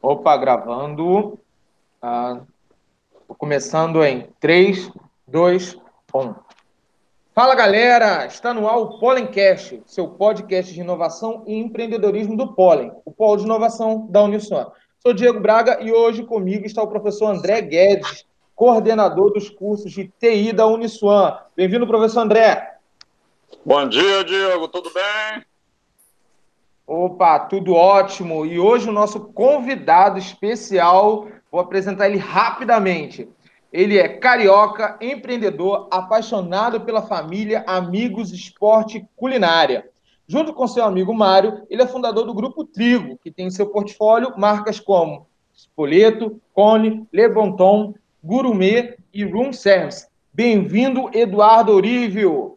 Opa, gravando. Ah, começando em 3, 2, 1. Fala galera, está no ar o Pollencast, seu podcast de inovação e empreendedorismo do Pollen, o polo de inovação da Uniswan. Sou Diego Braga e hoje comigo está o professor André Guedes, coordenador dos cursos de TI da Uniswan. Bem-vindo, professor André. Bom dia, Diego, tudo bem? Opa, tudo ótimo. E hoje o nosso convidado especial, vou apresentar ele rapidamente. Ele é carioca, empreendedor, apaixonado pela família, amigos, esporte e culinária. Junto com seu amigo Mário, ele é fundador do Grupo Trigo, que tem em seu portfólio marcas como Spoleto, Cone, Le Bon Ton, Gourmet e Room Service. Bem-vindo, Eduardo Orívio.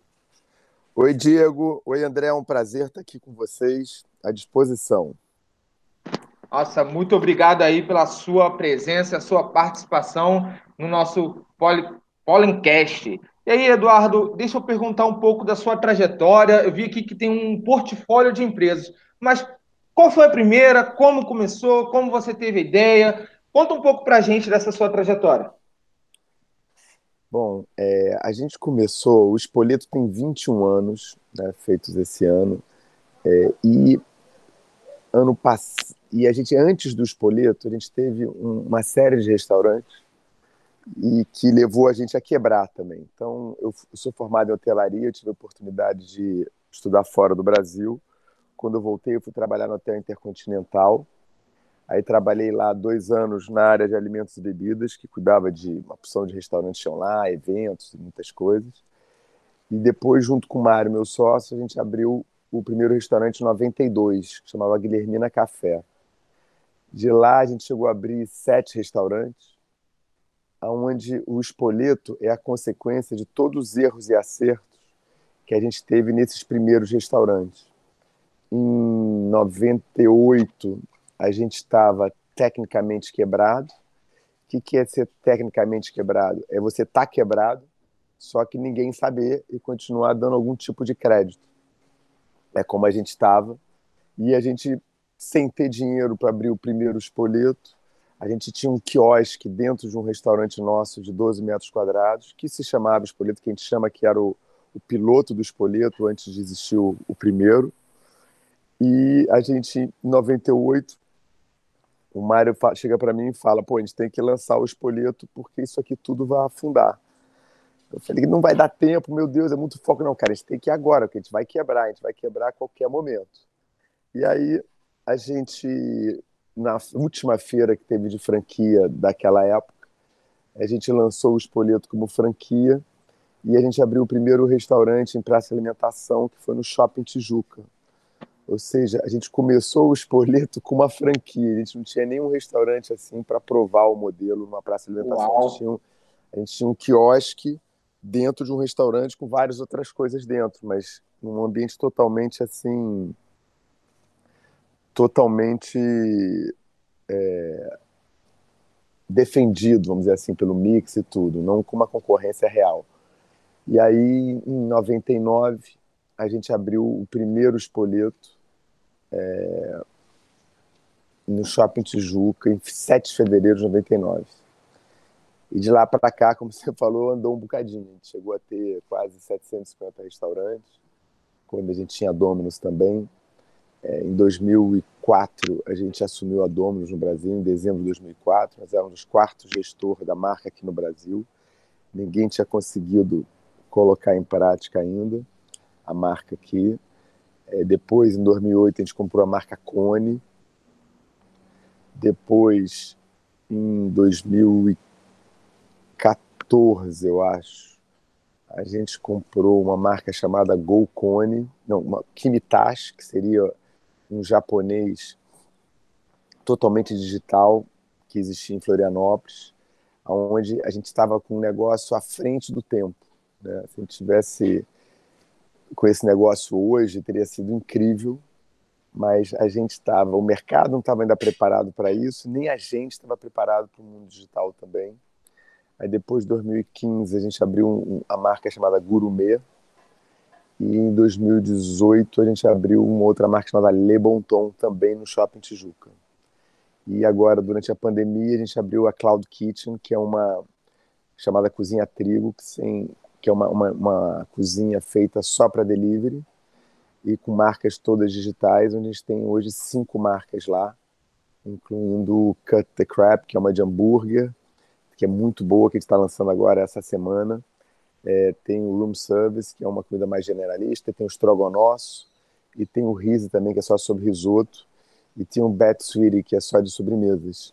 Oi, Diego. Oi, André. É um prazer estar aqui com vocês à disposição. Nossa, muito obrigado aí pela sua presença, a sua participação no nosso Pollencast. E aí, Eduardo, deixa eu perguntar um pouco da sua trajetória. Eu vi aqui que tem um portfólio de empresas, mas qual foi a primeira? Como começou? Como você teve a ideia? Conta um pouco para a gente dessa sua trajetória. Bom, é, a gente começou, o Espoleto tem 21 anos, né, feitos esse ano, é, e ano passado, e a gente, antes do Espoleto, a gente teve um, uma série de restaurantes e que levou a gente a quebrar também. Então, eu, eu sou formado em hotelaria, eu tive a oportunidade de estudar fora do Brasil. Quando eu voltei, eu fui trabalhar no Hotel Intercontinental. Aí trabalhei lá dois anos na área de alimentos e bebidas, que cuidava de uma opção de restaurantes lá, eventos, muitas coisas. E depois, junto com o Mário, meu sócio, a gente abriu o primeiro restaurante em 92, que chamava Guilhermina Café. De lá a gente chegou a abrir sete restaurantes, onde o espoleto é a consequência de todos os erros e acertos que a gente teve nesses primeiros restaurantes. Em 98 a gente estava tecnicamente quebrado. O que é ser tecnicamente quebrado? É você estar tá quebrado, só que ninguém saber e continuar dando algum tipo de crédito é como a gente estava. E a gente, sem ter dinheiro para abrir o primeiro espoleto, a gente tinha um quiosque dentro de um restaurante nosso de 12 metros quadrados, que se chamava Espoleto, que a gente chama que era o, o piloto do Espoleto, antes de existir o, o primeiro. E a gente, em 98, o Mário chega para mim e fala: pô, a gente tem que lançar o Espoleto porque isso aqui tudo vai afundar. Eu falei, não vai dar tempo, meu Deus, é muito foco. Não, cara, a gente tem que ir agora, porque a gente vai quebrar, a gente vai quebrar a qualquer momento. E aí, a gente, na última feira que teve de franquia daquela época, a gente lançou o Espoleto como franquia e a gente abriu o primeiro restaurante em praça de alimentação, que foi no Shopping Tijuca. Ou seja, a gente começou o Espoleto com uma franquia, a gente não tinha nenhum restaurante assim para provar o modelo numa praça de alimentação. A gente, tinha um, a gente tinha um quiosque dentro de um restaurante com várias outras coisas dentro, mas num ambiente totalmente assim, totalmente é, defendido, vamos dizer assim, pelo mix e tudo, não com uma concorrência real. E aí, em 99, a gente abriu o primeiro espoleto é, no Shopping Tijuca, em 7 de fevereiro de 99. E de lá para cá, como você falou, andou um bocadinho. A gente chegou a ter quase 750 restaurantes, quando a gente tinha Domino's também. É, em 2004, a gente assumiu a Domino's no Brasil, em dezembro de 2004. Nós éramos os quartos gestor da marca aqui no Brasil. Ninguém tinha conseguido colocar em prática ainda a marca aqui. É, depois, em 2008, a gente comprou a marca Cone. Depois, em 2015, 2014, eu acho, a gente comprou uma marca chamada Golcone, não, uma Kimitashi, que seria um japonês totalmente digital que existia em Florianópolis, onde a gente estava com um negócio à frente do tempo. Né? Se a gente tivesse com esse negócio hoje, teria sido incrível, mas a gente estava, o mercado não estava ainda preparado para isso, nem a gente estava preparado para o mundo digital também. Aí depois de 2015 a gente abriu um, a marca chamada Gourmet. E em 2018 a gente abriu uma outra marca chamada Le Bon Ton, também no Shopping Tijuca. E agora, durante a pandemia, a gente abriu a Cloud Kitchen, que é uma chamada Cozinha Trigo, que, sem, que é uma, uma, uma cozinha feita só para delivery e com marcas todas digitais, onde a gente tem hoje cinco marcas lá, incluindo Cut the Crab, que é uma de hambúrguer, que é muito boa, que a gente está lançando agora essa semana. É, tem o Room Service, que é uma comida mais generalista, tem o Strogonoff, e tem o Rise também, que é só sobre risoto, e tem o Bat Sweetie, que é só de sobremesas.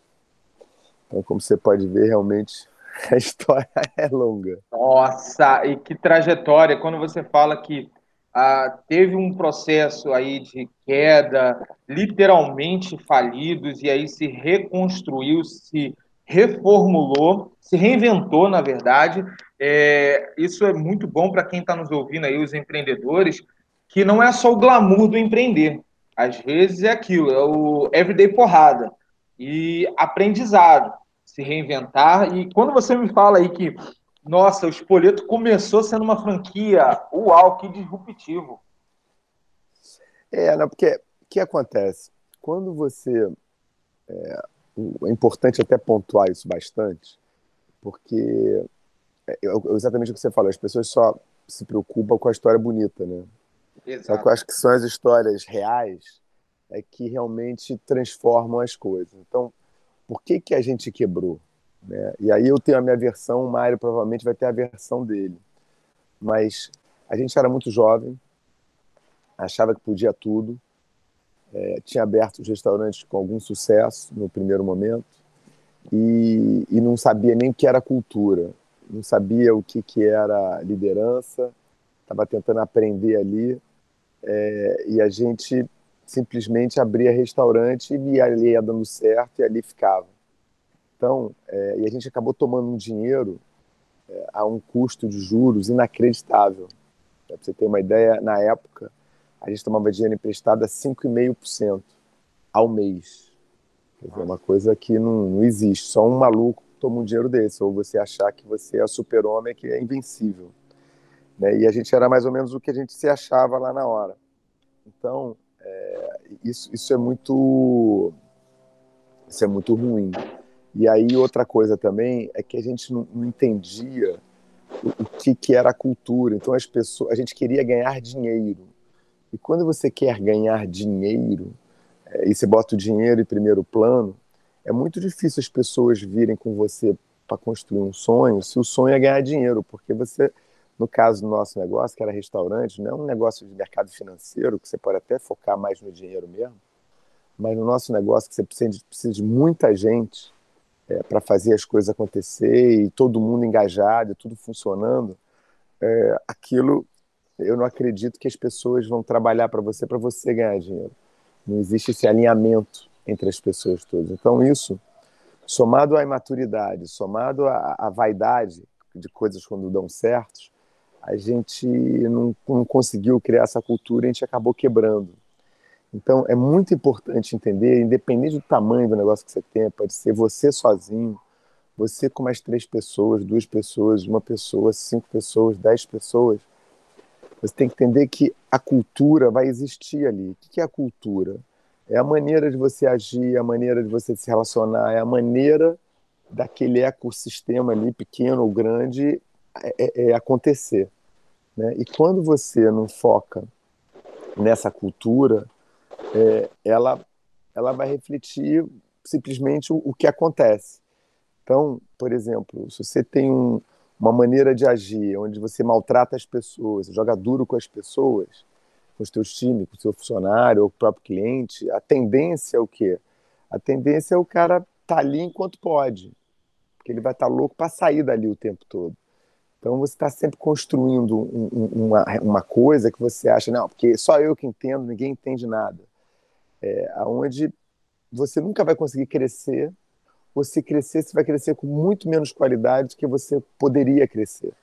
Então, como você pode ver, realmente a história é longa. Nossa, e que trajetória! Quando você fala que ah, teve um processo aí de queda, literalmente falidos, e aí se reconstruiu, se reformulou, se reinventou, na verdade. É, isso é muito bom para quem está nos ouvindo aí, os empreendedores, que não é só o glamour do empreender. Às vezes é aquilo, é o everyday porrada e aprendizado, se reinventar. E quando você me fala aí que nossa, o Espoleto começou sendo uma franquia. Uau, que disruptivo. É, não, porque o que acontece? Quando você. É, é, importante até pontuar isso bastante, porque é, é exatamente o que você falou, as pessoas só se preocupam com a história bonita, né? Exato. Só que eu acho que são as histórias reais é que realmente transformam as coisas. Então, por que, que a gente quebrou? Né? E aí eu tenho a minha versão, o Mário provavelmente vai ter a versão dele. Mas a gente era muito jovem, achava que podia tudo, é, tinha aberto os restaurantes com algum sucesso no primeiro momento e, e não sabia nem o que era cultura, não sabia o que, que era liderança, estava tentando aprender ali é, e a gente simplesmente abria restaurante e ia, ia dando certo e ali ficava. Então, é, e a gente acabou tomando um dinheiro é, a um custo de juros inacreditável. Para você ter uma ideia, na época, a gente tomava dinheiro emprestado a 5,5% ao mês. Dizer, uma coisa que não, não existe. Só um maluco toma um dinheiro desse, ou você achar que você é super-homem, que é invencível. Né? E a gente era mais ou menos o que a gente se achava lá na hora. Então, é, isso, isso é muito isso é muito ruim. E aí outra coisa também é que a gente não, não entendia o, o, que, que era a cultura. Então as pessoas, a gente queria ganhar dinheiro. E quando você quer ganhar dinheiro é, e você bota o dinheiro em primeiro plano, é muito difícil as pessoas virem com você para construir um sonho, se o sonho é ganhar dinheiro, porque você, no caso do nosso negócio, que era restaurante, não é um negócio de mercado financeiro, que você pode até focar mais no dinheiro mesmo, mas no nosso negócio, que você precisa de, precisa de muita gente, é, para fazer as coisas acontecer e todo mundo engajado, tudo funcionando, é, aquilo eu não acredito que as pessoas vão trabalhar para você para você ganhar dinheiro. Não existe esse alinhamento entre as pessoas todas. Então isso, somado à imaturidade, somado à, à vaidade de coisas quando dão certos, a gente não, não conseguiu criar essa cultura e a gente acabou quebrando. Então, é muito importante entender, independente do tamanho do negócio que você tem, pode ser você sozinho, você com mais três pessoas, duas pessoas, uma pessoa, cinco pessoas, dez pessoas. Você tem que entender que a cultura vai existir ali. O que é a cultura? É a maneira de você agir, a maneira de você se relacionar, é a maneira daquele ecossistema ali, pequeno ou grande, é, é, é acontecer. Né? E quando você não foca nessa cultura, é, ela, ela vai refletir simplesmente o, o, que acontece. Então, por exemplo, se você tem um, uma maneira de agir onde você maltrata as pessoas, joga duro com as pessoas, com os teus times, com o seu funcionário ou com o próprio cliente, a tendência é o quê? A tendência é o cara estar tá ali enquanto pode, porque ele vai estar tá louco para sair dali o tempo todo. Então você está sempre construindo um, um, uma, uma coisa que você acha, não, porque só eu que entendo, ninguém entende nada é, onde você nunca vai conseguir crescer, se crescer, você vai crescer com muito menos qualidade do que você poderia crescer.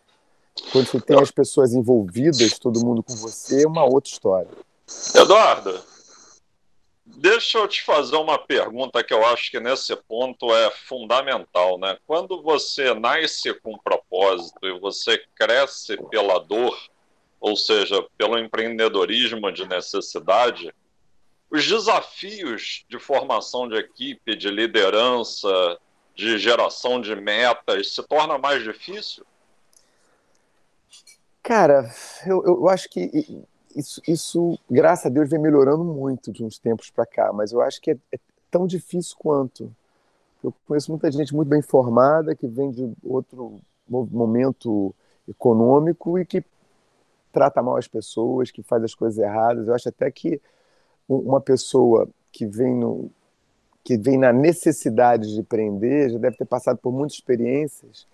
Quando você tem as pessoas envolvidas, todo mundo com você, é uma outra história. Eduardo, deixa eu te fazer uma pergunta que eu acho que nesse ponto é fundamental, né? Quando você nasce com propósito e você cresce pela dor, ou seja, pelo empreendedorismo de necessidade, os desafios de formação de equipe, de liderança, de geração de metas, se torna mais difícil? Cara, eu, eu acho que isso, isso, graças a Deus, vem melhorando muito de uns tempos para cá, mas eu acho que é, é, tão difícil quanto. Eu conheço muita gente muito bem formada, que vem de outro momento econômico e que trata mal as pessoas, que faz as coisas erradas. Eu acho até que uma pessoa que vem, no, que vem na necessidade de empreender já deve ter passado por muitas experiências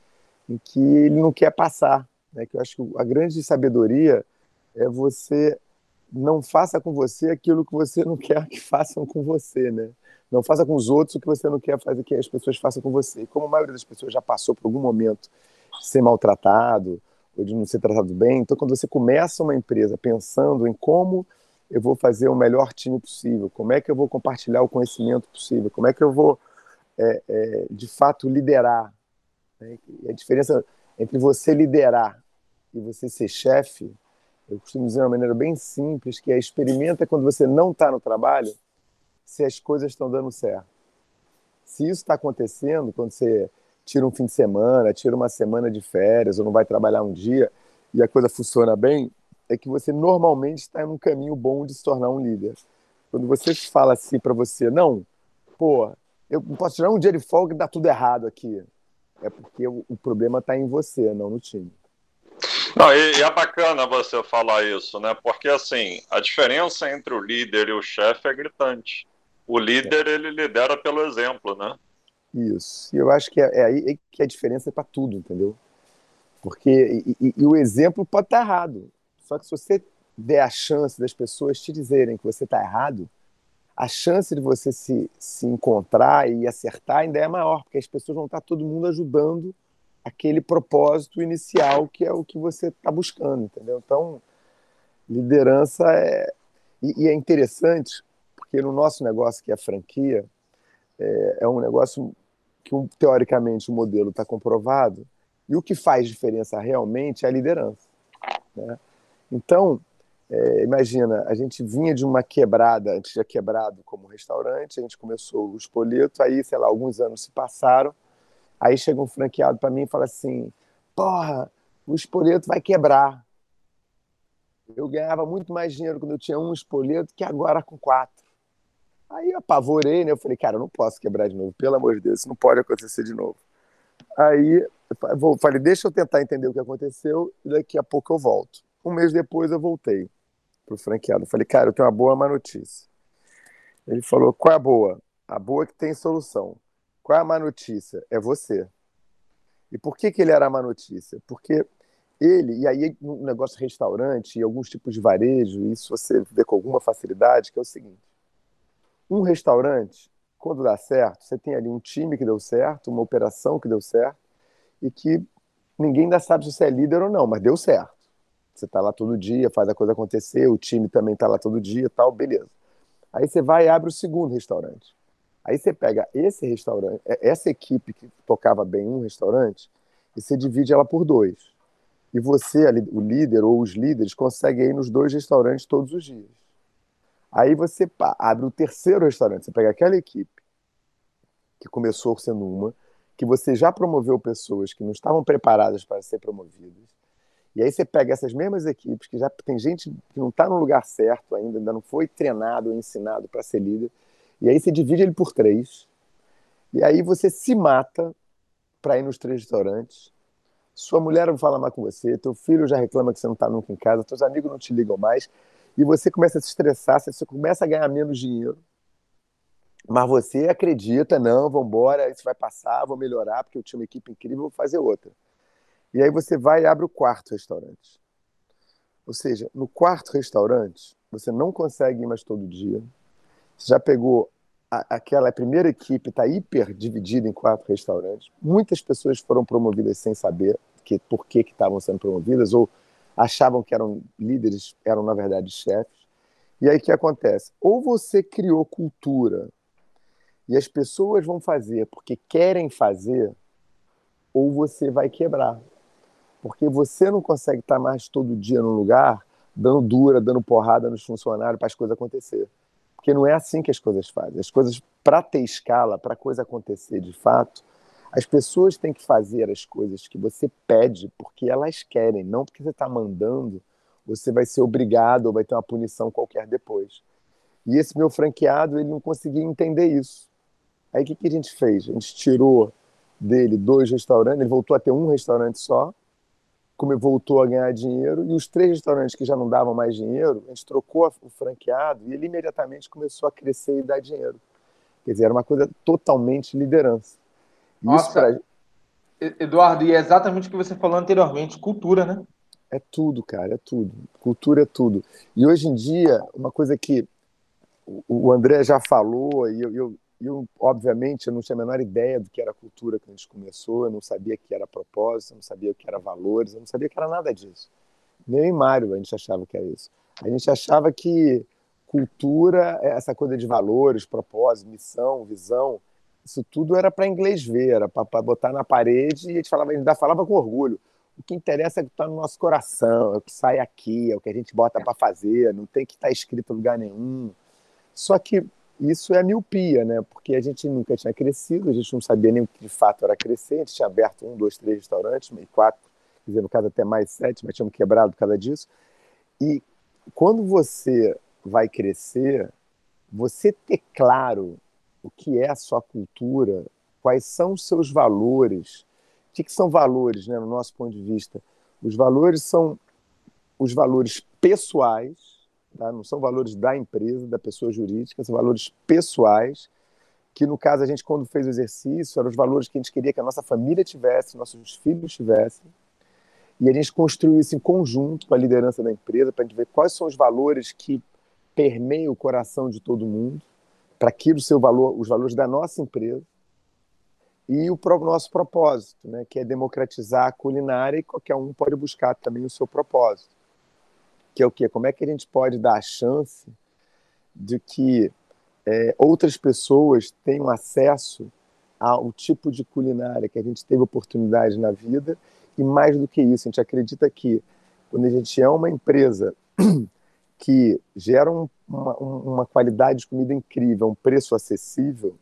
em que ele não quer passar. Né? Que eu acho que a grande sabedoria é você não faça com você aquilo que você não quer que façam com você, né? Não faça com os outros o que você não quer fazer que as pessoas façam com você. E como a maioria das pessoas já passou por algum momento de ser maltratado ou de não ser tratado bem, então quando você começa uma empresa pensando em como eu vou fazer o melhor time possível, como é que eu vou compartilhar o conhecimento possível, como é que eu vou, é, é, de fato, liderar. Né? a diferença entre você liderar e você ser chefe eu costumo dizer de uma maneira bem simples, que é experimenta quando você não está no trabalho, se as coisas estão dando certo. Se isso está acontecendo, quando você tira um fim de semana, tira uma semana de férias, ou não vai trabalhar um dia, e a coisa funciona bem, é que você normalmente está em um caminho bom de se tornar um líder. Quando você fala assim para você, não, pô, eu posso tirar um dia de folga e dá tudo errado aqui. É porque o, o problema está em você, não no time. Não, e, e, é bacana você falar isso, né? Porque assim, a diferença entre o líder e o chefe é gritante. O líder, ele lidera pelo exemplo, né? Isso. E eu acho que é, é aí que a diferença é para tudo, entendeu? Porque e, e, e, o exemplo pode estar tá errado. Só que se você der a chance das pessoas te dizerem que você está errado, a chance de você se, se encontrar e acertar ainda é maior, porque as pessoas vão estar tá todo mundo ajudando aquele propósito inicial que é o que você está buscando, entendeu? Então, liderança é. E, e, é interessante, porque no nosso negócio, que é a franquia, é, é um negócio que, teoricamente, o modelo está comprovado, e o que faz diferença realmente é a liderança. Né? Então, é, imagina, a gente vinha de uma quebrada, a gente tinha quebrado como restaurante, a gente começou o espoleto, aí, sei lá, alguns anos se passaram, Aí chega um franqueado para mim e fala assim: Porra, o espoleto vai quebrar. Eu ganhava muito mais dinheiro quando eu tinha um espoleto que agora com quatro. Aí eu apavorei, né? Eu falei, cara, eu não posso quebrar de novo, pelo amor de Deus, isso não pode acontecer de novo. Aí eu falei, deixa eu tentar entender o que aconteceu e daqui a pouco eu volto. Um mês depois eu voltei pro franqueado. Falei, cara, eu tenho uma boa má notícia. Ele falou, qual é a boa? A boa é que tem solução. Qual é a má notícia? É você. E por que, que ele era a má notícia? Porque ele, e aí no negócio de restaurante e alguns tipos de varejo, isso você vê com alguma facilidade, que é o seguinte: um restaurante, quando dá certo, você tem ali um time que deu certo, uma operação que deu certo, e que ninguém ainda sabe se você é líder ou não, mas deu certo. Você está lá todo dia, faz a coisa acontecer, o time também está lá todo dia tal, beleza. Aí você vai e abre o segundo restaurante. Aí você pega esse restaurante, é, essa equipe que tocava bem um restaurante, e você divide ela por dois. E você, o líder ou os líderes, conseguem ir nos dois restaurantes todos os dias. Aí você pá, abre o terceiro restaurante. Você pega aquela equipe que começou sendo uma, que você já promoveu pessoas que não estavam preparadas para ser promovidas. E aí você pega essas mesmas equipes que já tem gente que não está no lugar certo ainda, ainda não foi treinado ou ensinado para ser líder e aí você divide ele por três. E aí você se mata para ir nos três restaurantes. Sua mulher não fala mais com você, teu filho já reclama que você não está nunca em casa, teus amigos não te ligam mais. E você começa a se estressar, você começa a ganhar menos dinheiro. Mas você acredita, não, vamos embora, isso vai passar, vou melhorar, porque eu tinha uma equipe incrível, vou fazer outra. E aí você vai e abre o quarto restaurante. Ou seja, no quarto restaurante, você não consegue ir mais todo dia, você já pegou a, aquela primeira equipe, está hiper dividida em quatro restaurantes. Muitas pessoas foram promovidas sem saber que, por que estavam sendo promovidas, ou achavam que eram líderes, eram na verdade chefes. E aí o que acontece? Ou você criou cultura e as pessoas vão fazer porque querem fazer, ou você vai quebrar. Porque você não consegue estar mais todo dia no lugar dando dura, dando porrada nos funcionários para as coisas acontecerem Porque não é assim que as coisas fazem. As coisas, para ter escala, para a coisa acontecer de fato, as pessoas têm que fazer as coisas que você pede porque elas querem, não porque você está mandando, você vai ser obrigado ou vai ter uma punição qualquer depois. E esse meu franqueado, ele não conseguia entender isso. Aí o que, que a gente fez? A gente tirou dele dois restaurantes, ele voltou a ter um restaurante só, como voltou a ganhar dinheiro, e os três restaurantes que já não davam mais dinheiro, a gente trocou o franqueado e ele imediatamente começou a crescer e dar dinheiro. Quer dizer, era uma coisa totalmente liderança. Nossa, pra... Eduardo, e é exatamente o que você falou anteriormente, cultura, né? É tudo, cara, é tudo. Cultura é tudo. E hoje em dia, uma coisa que o André já falou, e eu, eu, eu, obviamente, eu não tinha a menor ideia do que era cultura quando a gente começou, eu não sabia que era propósito, eu não sabia o que era valores, eu não sabia que era nada disso. Nem em Mário a gente achava que era isso. A gente achava que cultura, essa coisa de valores, propósito, missão, visão, isso tudo era para inglês ver, era para botar na parede e a gente falava, a ainda falava com orgulho. O que interessa é o que está no nosso coração, é o que sai aqui, é o que a gente bota para fazer, não tem que estar tá escrito em lugar nenhum. Só que isso é miopia, né? Porque a gente nunca tinha crescido, a gente não sabia nem o que de fato era crescer, a gente tinha aberto um, dois, três restaurantes, meio quatro, quer dizer, no caso até mais sete, mas tínhamos quebrado por causa disso. E quando você vai crescer, você ter claro o que é a sua cultura, quais são os seus valores. O que, que são valores, né, no nosso ponto de vista? Os valores são os valores pessoais, tá? não são valores da empresa, da pessoa jurídica, são valores pessoais, que no caso a gente, quando fez o exercício, eram os valores que a gente queria que a nossa família tivesse, nossos filhos tivessem, e a gente construiu isso em conjunto com a liderança da empresa, para a gente ver quais são os valores que permeiam o coração de todo mundo, para aquilo seu valor, os valores da nossa empresa e o nosso propósito, né, que é democratizar a culinária e qualquer um pode buscar também o seu propósito, que é o quê? Como é que a gente pode dar a chance de que é, outras pessoas tenham acesso ao tipo de culinária que a gente teve oportunidade na vida e mais do que isso, a gente acredita que quando a gente é uma empresa que gera um, uma, uma qualidade de comida incrível, um preço acessível,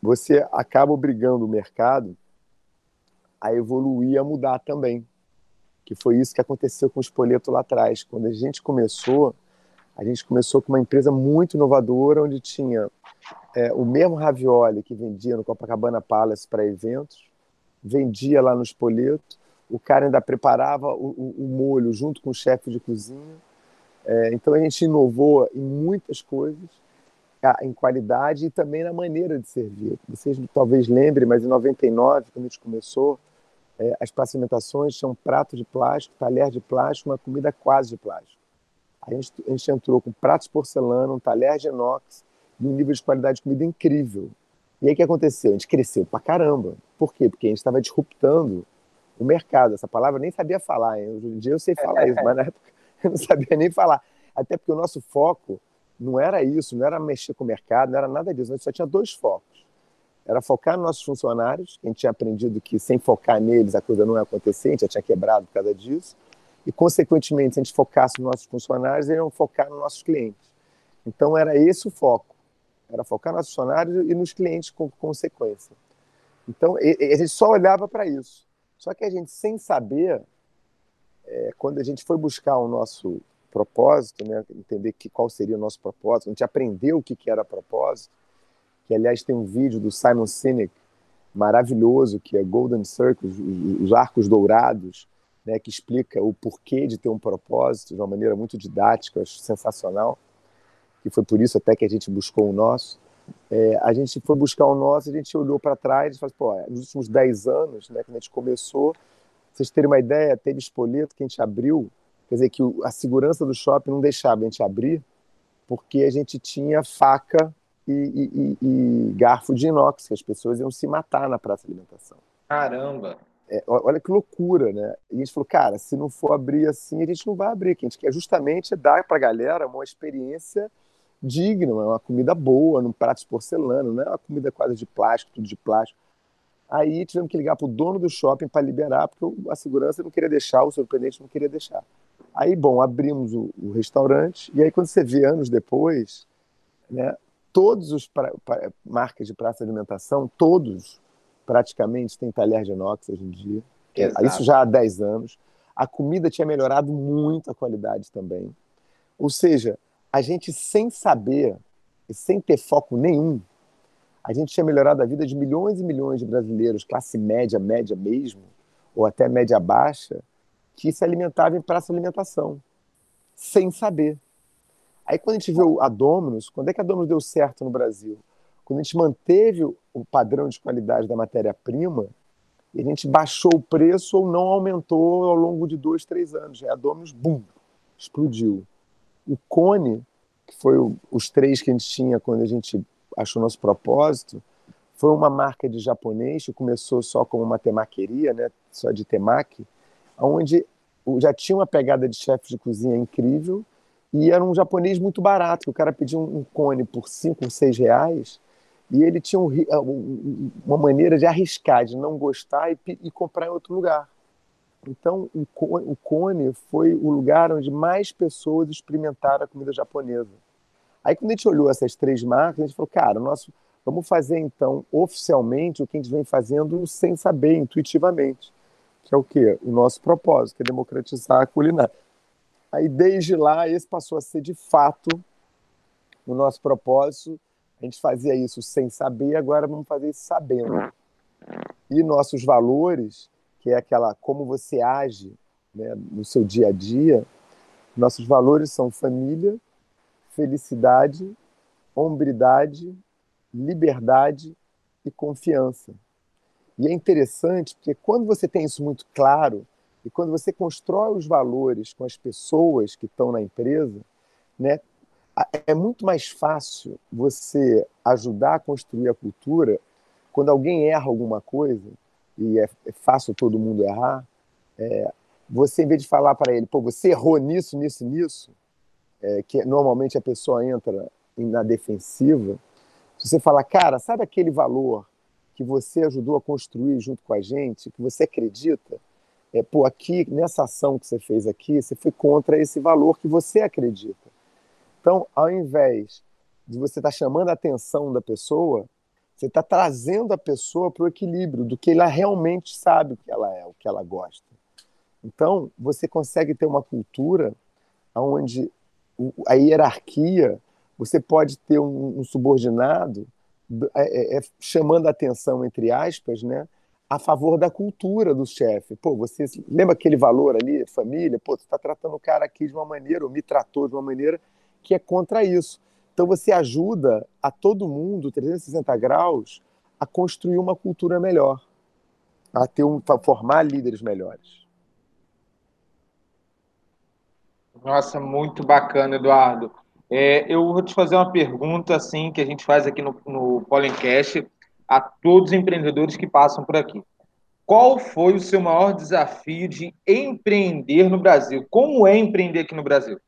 você acaba obrigando o mercado a evoluir, a mudar também. Que foi isso que aconteceu com o Espoleto lá atrás. Quando a gente começou, a gente começou com uma empresa muito inovadora, onde tinha é, o mesmo ravioli que vendia no Copacabana Palace para eventos, vendia lá no Espoleto, o cara ainda preparava o, o, o molho junto com o chefe de cozinha, é, então a gente inovou em muitas coisas, em qualidade e também na maneira de servir. Vocês talvez lembrem, mas em 99, quando a gente começou, é, as pacimentações um prato de plástico, talher de plástico, uma comida quase de plástico. A gente, a gente entrou com pratos de porcelana, um talher de inox e um nível de qualidade de comida incrível. E aí o que aconteceu? A gente cresceu pra caramba. Por quê? Porque a gente estava disruptando o mercado. Essa palavra eu nem sabia falar. Hein? Hoje em dia eu sei falar isso, mas na época eu não sabia nem falar. Até porque o nosso foco não era isso, não era mexer com o mercado, não era nada disso. A gente só tinha dois focos. Era focar nos nossos funcionários, a gente tinha aprendido que sem focar neles a coisa não ia acontecer, a gente já tinha quebrado por causa disso. E, consequentemente, se a gente focasse nos nossos funcionários, eles iam focar nos nossos clientes. Então, era esse o foco. Era focar nos funcionários e nos clientes com consequência. Então, a gente só olhava para isso. Só que a gente, sem saber, é, quando a gente foi buscar o nosso propósito, né, entender que, qual seria o nosso propósito, a gente aprendeu o que, que era propósito, que aliás tem um vídeo do Simon Sinek maravilhoso, que é Golden Circles, os arcos dourados, né, que explica o porquê de ter um propósito de uma maneira muito didática, acho sensacional, que foi por isso até que a gente buscou o nosso. É, a gente foi buscar o nosso, a gente olhou para trás e falou, pô, nos últimos 10 anos, né, quando a gente começou, vocês terem uma ideia, teve espoleto que a gente abriu, quer dizer, que a segurança do shopping não deixava a gente abrir, porque a gente tinha faca e, e, e, garfo de inox, que as pessoas iam se matar na praça de alimentação. Caramba! É, olha que loucura, né? E a gente falou, cara, se não for abrir assim, a gente não vai abrir. Que a gente quer justamente dar para a galera uma experiência digna, uma comida boa, num prato de porcelana, não é uma comida quase de plástico, tudo de plástico. Aí tivemos que ligar para o dono do shopping para liberar, porque a segurança não queria deixar, o surpreendente não queria deixar. Aí, bom, abrimos o, o, restaurante, e aí quando você vê anos depois, né, todos os pra, marcas de praça de alimentação, todos praticamente têm talher de inox hoje em dia. É, Exato. Isso já há 10 anos. A comida tinha melhorado muito a qualidade também. Ou seja, a gente sem saber e sem ter foco nenhum, a gente tinha melhorado a vida de milhões e milhões de brasileiros, classe média, média mesmo, ou até média baixa, que se alimentavam em praça de alimentação, sem saber. Aí quando a gente viu a Dominus, quando é que a Dominus deu certo no Brasil? Quando a gente manteve o padrão de qualidade da matéria-prima, a gente baixou o preço ou não aumentou ao longo de dois, três anos. A Dominus, bum, explodiu. O Cone, que foi o, os três que a gente tinha quando a gente achou nosso propósito, foi uma marca de japonês que começou só como uma temaqueria, né, só de temaki, onde já tinha uma pegada de chefe de cozinha incrível e era um japonês muito barato, que o cara pedia um, cone por 5, 6 reais e ele tinha ah, um, uma maneira de arriscar, de não gostar e, e comprar em outro lugar. Então, o cone foi o lugar onde mais pessoas experimentaram a comida japonesa. Aí, quando a gente olhou essas três marcas, a gente falou, cara, nosso, vamos fazer então oficialmente o que a gente vem fazendo sem saber, intuitivamente, que é o quê? O nosso propósito, que é democratizar a culinária. Aí, desde lá, esse passou a ser de fato o nosso propósito. A gente fazia isso sem saber, agora vamos fazer isso sabendo. E nossos valores que é aquela como você age né, no seu dia a dia, nossos valores são família, felicidade, hombridade, liberdade e confiança. E é interessante porque quando você tem isso muito claro e quando você constrói os valores com as pessoas que estão na empresa, né, é muito mais fácil você ajudar a construir a cultura quando alguém erra alguma coisa e é, é fácil todo mundo errar, é, você, em vez de falar para ele, pô, você errou nisso, nisso, nisso, é, que normalmente a pessoa entra na defensiva, você falar, cara, sabe aquele valor que você ajudou a construir junto com a gente, que você acredita? É, pô, aqui, nessa ação que você fez aqui, você foi contra esse valor que você acredita. Então, ao invés de você estar tá chamando a atenção da pessoa, você está trazendo a pessoa para o equilíbrio do que ela realmente sabe o que ela é, o que ela gosta. Então, você consegue ter uma cultura onde a hierarquia, você pode ter um, um subordinado é, é, é, chamando a atenção, entre aspas, né, a favor da cultura do chefe. Pô, você lembra aquele valor ali, família? Pô, você está tratando o cara aqui de uma maneira, ou me tratou de uma maneira que é contra isso. Então você ajuda a todo mundo, 360 graus, a construir uma cultura melhor, a ter um, a formar líderes melhores. Nossa, muito bacana, Eduardo. É, eu vou te fazer uma pergunta assim que a gente faz aqui no, no Pollencast a todos os empreendedores que passam por aqui. Qual foi o seu maior desafio de empreender no Brasil? Como é empreender aqui no Brasil?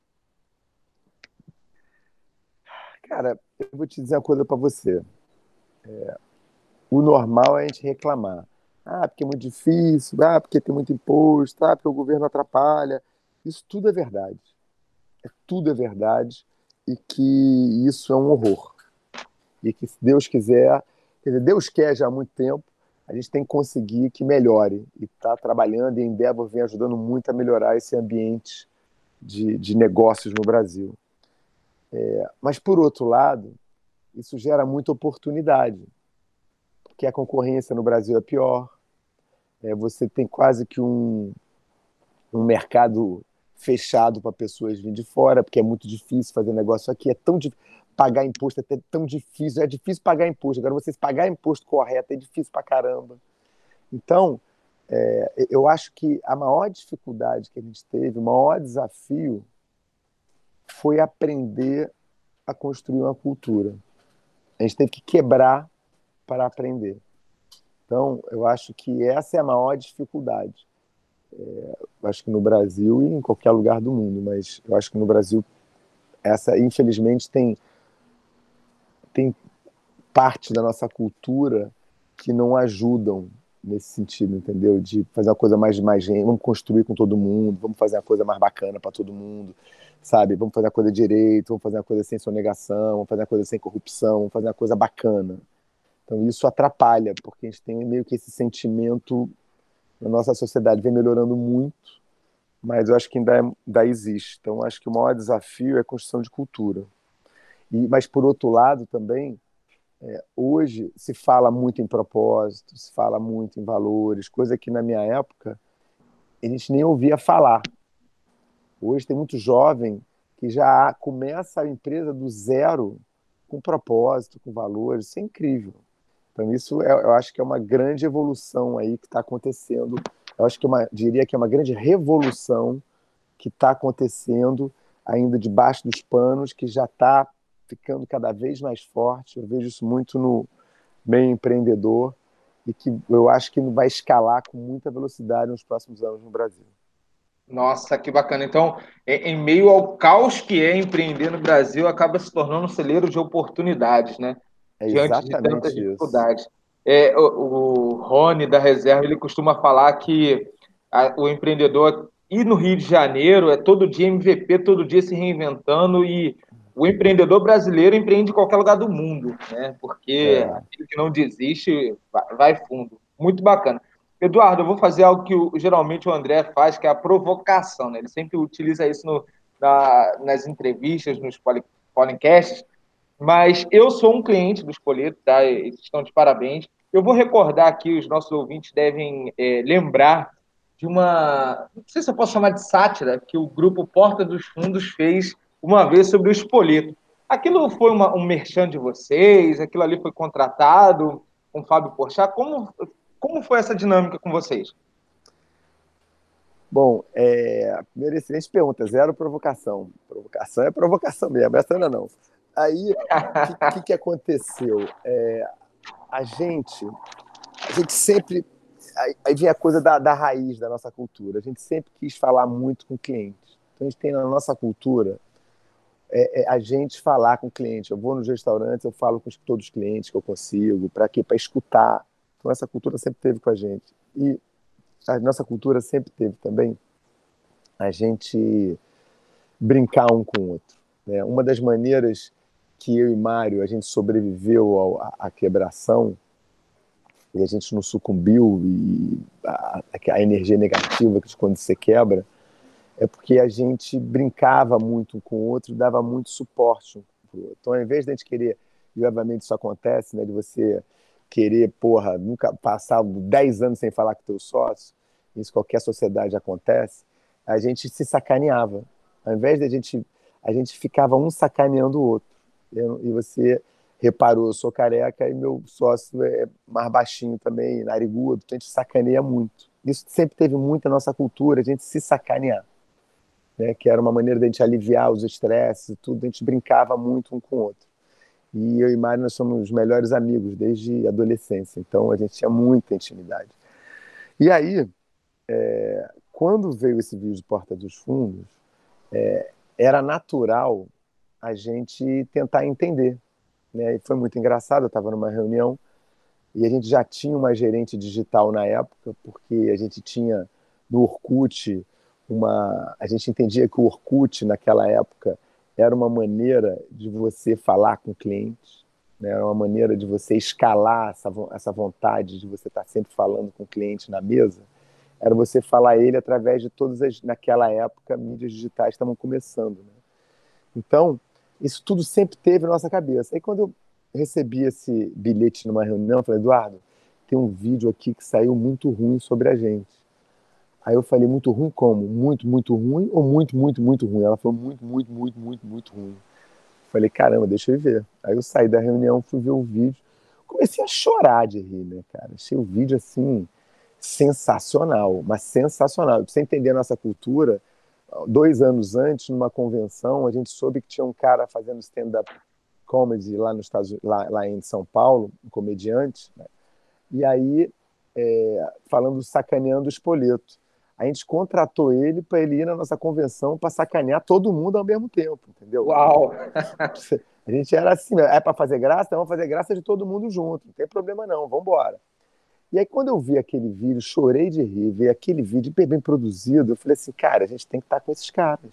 Cara, eu vou te dizer uma coisa para você. É, o normal é a gente reclamar. Ah, porque é muito difícil, ah, porque tem muito imposto, ah, porque o governo atrapalha. Isso tudo é verdade. É, tudo é verdade e que isso é um horror. E que se Deus quiser, quer dizer, Deus quer já há muito tempo, a gente tem que conseguir que melhore. E está trabalhando e a Endeavor vem ajudando muito a melhorar esse ambiente de, de negócios no Brasil. É, mas, por outro lado, isso gera muita oportunidade, porque a concorrência no Brasil é pior, é, você tem quase que um, um mercado fechado para pessoas virem de fora, porque é muito difícil fazer negócio aqui, é tão difícil. Pagar imposto é tão difícil, é difícil pagar imposto. Agora, vocês pagar imposto correto é difícil para caramba. Então, é, eu acho que a maior dificuldade que a gente teve, o maior desafio foi aprender a construir uma cultura. A gente teve que quebrar para aprender. Então, eu acho que essa é a maior dificuldade. É, acho que no Brasil e em qualquer lugar do mundo, mas eu acho que no Brasil essa, infelizmente, tem tem parte da nossa cultura que não ajudam nesse sentido, entendeu? De fazer uma coisa mais mais vamos construir com todo mundo, vamos fazer uma coisa mais bacana para todo mundo, sabe? Vamos fazer uma coisa direito, vamos fazer uma coisa sem sonegação, vamos fazer uma coisa sem corrupção, vamos fazer uma coisa bacana. Então isso atrapalha, porque a gente tem meio que esse sentimento na nossa sociedade vem melhorando muito, mas eu acho que ainda, ainda existe. Então acho que o maior desafio é a construção de cultura. E, mas por outro lado também é, hoje se fala muito em propósito, se fala muito em valores, coisa que na minha época a gente nem ouvia falar. Hoje tem muito jovem que já começa a empresa do zero com propósito, com valores, isso é incrível. Então isso é, eu acho que é uma grande evolução aí que está acontecendo. Eu acho que é uma, diria que é uma grande revolução que está acontecendo ainda debaixo dos panos, que já está ficando cada vez mais forte. Eu vejo isso muito no meio empreendedor e que eu acho que vai escalar com muita velocidade nos próximos anos no Brasil. Nossa, que bacana. Então, em meio ao caos que é empreender no Brasil, acaba se tornando um celeiro de oportunidades, né? É Diante de tantas isso. dificuldades. É, o, o Rony da Reserva ele costuma falar que a, o empreendedor ir no Rio de Janeiro é todo dia MVP, todo dia se reinventando e o empreendedor brasileiro empreende em qualquer lugar do mundo, né? Porque é. aquele que não desiste vai fundo. Muito bacana. Eduardo, eu vou fazer algo que o, geralmente o André faz, que é a provocação, né? Ele sempre utiliza isso no, na, nas entrevistas, nos podcasts, mas eu sou um cliente do Espoleto, tá? Eles estão de parabéns. Eu vou recordar aqui, os nossos ouvintes devem é, lembrar de uma, não sei se eu posso chamar de sátira, que o grupo Porta dos Fundos fez uma vez sobre o espoleto. Aquilo foi uma, um merchan de vocês? Aquilo ali foi contratado com o Fábio Porchat? Como, como foi essa dinâmica com vocês? Bom, é, primeira excelente pergunta, zero provocação. Provocação é provocação mesmo, essa ainda não. Aí, o que, que, que, aconteceu? É, a gente, a gente sempre, aí, aí vem a coisa da, da raiz da nossa cultura, a gente sempre quis falar muito com clientes. Então, a gente tem na nossa cultura é, é, a gente falar com o cliente. Eu vou nos restaurantes, eu falo com todos os clientes que eu consigo. Para quê? Para escutar. Então, essa cultura sempre teve com a gente. E a nossa cultura sempre teve também a gente brincar um com o outro. Né? Uma das maneiras que eu e Mário a gente sobreviveu à quebração e a gente não sucumbiu e a, a energia negativa que quando você quebra é porque a gente brincava muito um com o outro, dava muito suporte um pro outro. Então, ao invés de a gente querer, e obviamente isso acontece, né, de você querer, porra, nunca passar 10 anos sem falar com teu sócio, isso qualquer sociedade acontece, a gente se sacaneava. Ao invés de a gente, a gente ficava um sacaneando o outro. E você reparou, eu sou careca e meu sócio é mais baixinho também, narigudo, então a gente sacaneia muito. Isso sempre teve muito na nossa cultura, a gente se sacanear né, que era uma maneira de a gente aliviar os estresses e tudo, a gente brincava muito um com o outro. E eu e Mário, nós somos os melhores amigos desde a adolescência, então a gente tinha muita intimidade. E aí, é, quando veio esse vídeo de Porta dos Fundos, é, era natural a gente tentar entender. Né? E foi muito engraçado, eu estava numa reunião e a gente já tinha uma gerente digital na época, porque a gente tinha no Orkut uma. A gente entendia que o Orkut, naquela época, era uma maneira de você falar com clientes, né? era uma maneira de você escalar essa, essa vontade de você estar sempre falando com o cliente na mesa. Era você falar ele através de todas as. Naquela época, mídias digitais estavam começando. Né? Então, isso tudo sempre teve na nossa cabeça. Aí, quando eu recebi esse bilhete numa reunião, eu falei, Eduardo, tem um vídeo aqui que saiu muito ruim sobre a gente. Aí eu falei, muito ruim como? Muito, muito ruim ou muito, muito, muito ruim? Ela falou, muito, muito, muito, muito, muito ruim. Falei, caramba, deixa eu ver. Aí eu saí da reunião, fui ver o vídeo. Comecei a chorar de rir, né, cara? Achei o vídeo, assim, sensacional, mas sensacional. Pra você entender a nossa cultura, dois anos antes, numa convenção, a gente soube que tinha um cara fazendo stand-up comedy lá, nos Estados, lá, lá em São Paulo, um comediante, né? e aí, é, falando, sacaneando o espoleto a gente contratou ele para ele ir na nossa convenção para sacanear todo mundo ao mesmo tempo, entendeu? Uau! A gente era assim, é para fazer graça, então vamos fazer graça de todo mundo junto, não tem problema não, vamos embora. E aí, quando eu vi aquele vídeo, chorei de rir, vi aquele vídeo hiper bem produzido, eu falei assim, cara, a gente tem que estar tá com esses caras.